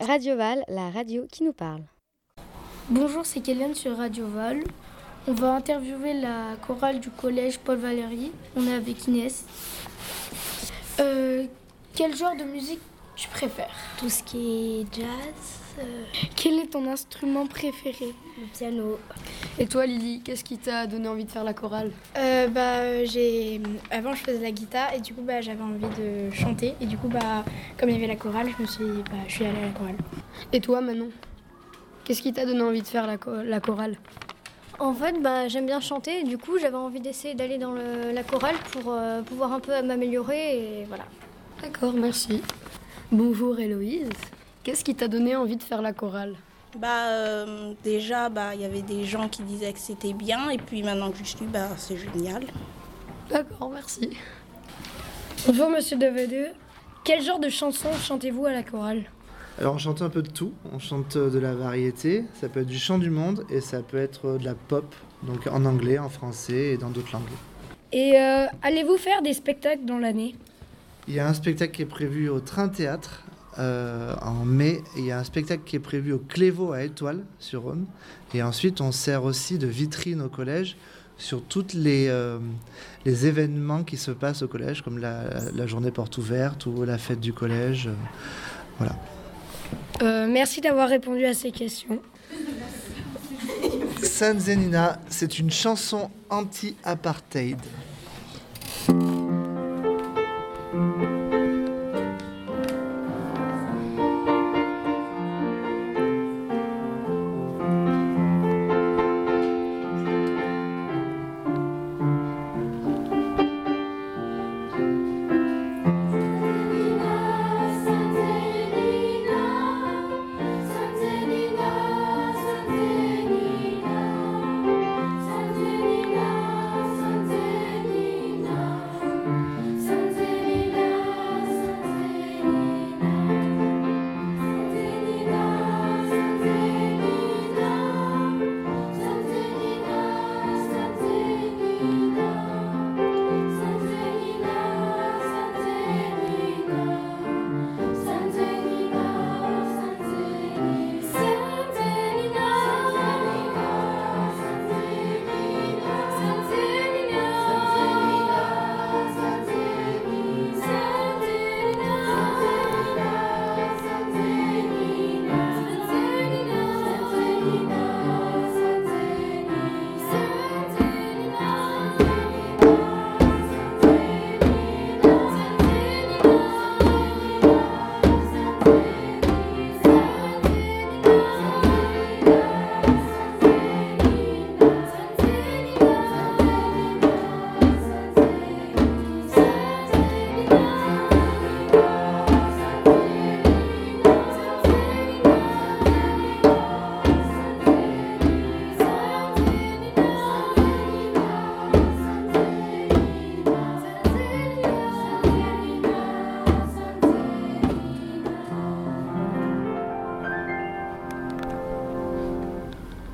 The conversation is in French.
Radio Val, la radio qui nous parle. Bonjour, c'est Kéliane sur Radio Val. On va interviewer la chorale du collège Paul Valéry. On est avec Inès. Euh, quel genre de musique tu préfères Tout ce qui est jazz. euh, Quel est ton instrument préféré? le piano. Et toi, Lily, qu'est-ce qui t'a donné envie de faire la chorale? Euh, bah, j'ai... Avant, je faisais la guitare et du coup, bah, j'avais envie de chanter. Et du coup, bah, comme il y avait la chorale, je me suis, bah, je suis allée à la chorale. Et toi, Manon? Qu'est-ce qui t'a donné envie de faire la, cho- la chorale? En fait, bah, j'aime bien chanter. et Du coup, j'avais envie d'essayer d'aller dans le- la chorale pour euh, pouvoir un peu m'améliorer. Et voilà. D'accord, merci. Bonjour, Héloïse. Qu'est-ce qui t'a donné envie de faire la chorale? Bah euh, déjà bah il y avait des gens qui disaient que c'était bien et puis maintenant que je suis bah c'est génial. D'accord, merci. Bonjour Monsieur Devedeux. Quel genre de chanson chantez-vous à la chorale? Alors on chante un peu de tout, on chante de la variété, ça peut être du chant du monde et ça peut être de la pop, donc en anglais, en français et dans d'autres langues. Et euh, allez-vous faire des spectacles dans l'année? Il y a un spectacle qui est prévu au Train Théâtre euh, en mai, il y a un spectacle qui est prévu au Clévaux à Étoile sur Rhône, et ensuite on sert aussi de vitrine au collège sur tous les, euh, les événements qui se passent au collège, comme la, la journée porte ouverte ou la fête du collège. euh, voilà. Merci d'avoir répondu à ces questions. San Zenina, c'est une chanson anti-apartheid.